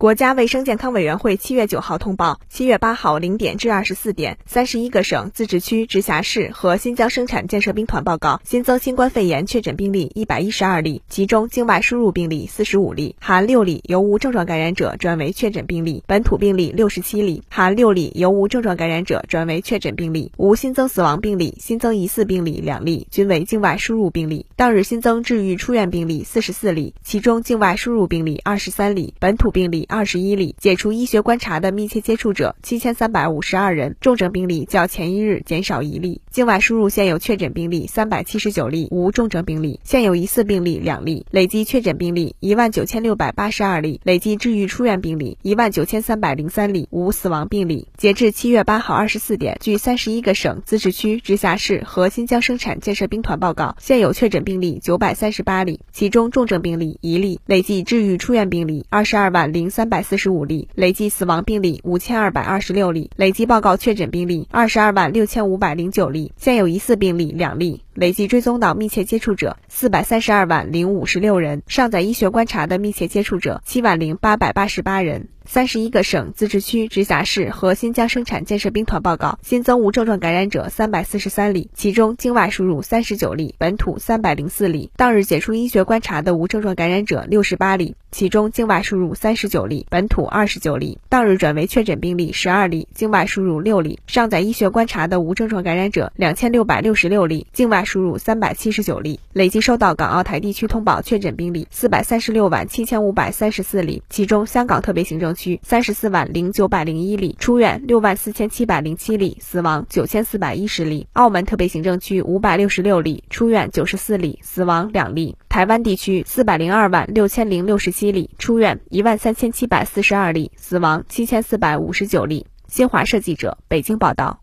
国家卫生健康委员会七月九号通报，七月八号零点至二十四点，三十一个省、自治区、直辖市和新疆生产建设兵团报告新增新冠肺炎确诊病例一百一十二例，其中境外输入病例四十五例，含六例由无症状感染者转为确诊病例；本土病例六十七例，含六例由无症状感染者转为确诊病例，无新增死亡病例，新增疑似病例两例，均为境外输入病例。当日新增治愈出院病例四十四例，其中境外输入病例二十三例，本土病例。二十一例解除医学观察的密切接触者七千三百五十二人，重症病例较前一日减少一例。境外输入现有确诊病例三百七十九例，无重症病例，现有疑似病例两例，累计确诊病例一万九千六百八十二例，累计治愈出院病例一万九千三百零三例，无死亡病例。截至七月八号二十四点，据三十一个省、自治区、直辖市和新疆生产建设兵团报告，现有确诊病例九百三十八例，其中重症病例一例，累计治愈出院病例二十二万零三。三百四十五例，累计死亡病例五千二百二十六例，累计报告确诊病例二十二万六千五百零九例，现有疑似病例两例，累计追踪到密切接触者四百三十二万零五十六人，尚在医学观察的密切接触者七万零八百八十八人。三十一个省、自治区、直辖市和新疆生产建设兵团报告新增无症状感染者三百四十三例，其中境外输入三十九例，本土三百零四例。当日解除医学观察的无症状感染者六十八例，其中境外输入三十九例，本土二十九例。当日转为确诊病例十二例，境外输入六例。尚在医学观察的无症状感染者两千六百六十六例，境外输入三百七十九例。累计收到港澳台地区通报确诊病例四百三十六万七千五百三十四例，其中香港特别行政区。三十四万零九百零一例出院六万四千七百零七例死亡九千四百一十例，澳门特别行政区五百六十六例出院九十四例死亡两例，台湾地区四百零二万六千零六十七例出院一万三千七百四十二例死亡七千四百五十九例。新华社记者北京报道。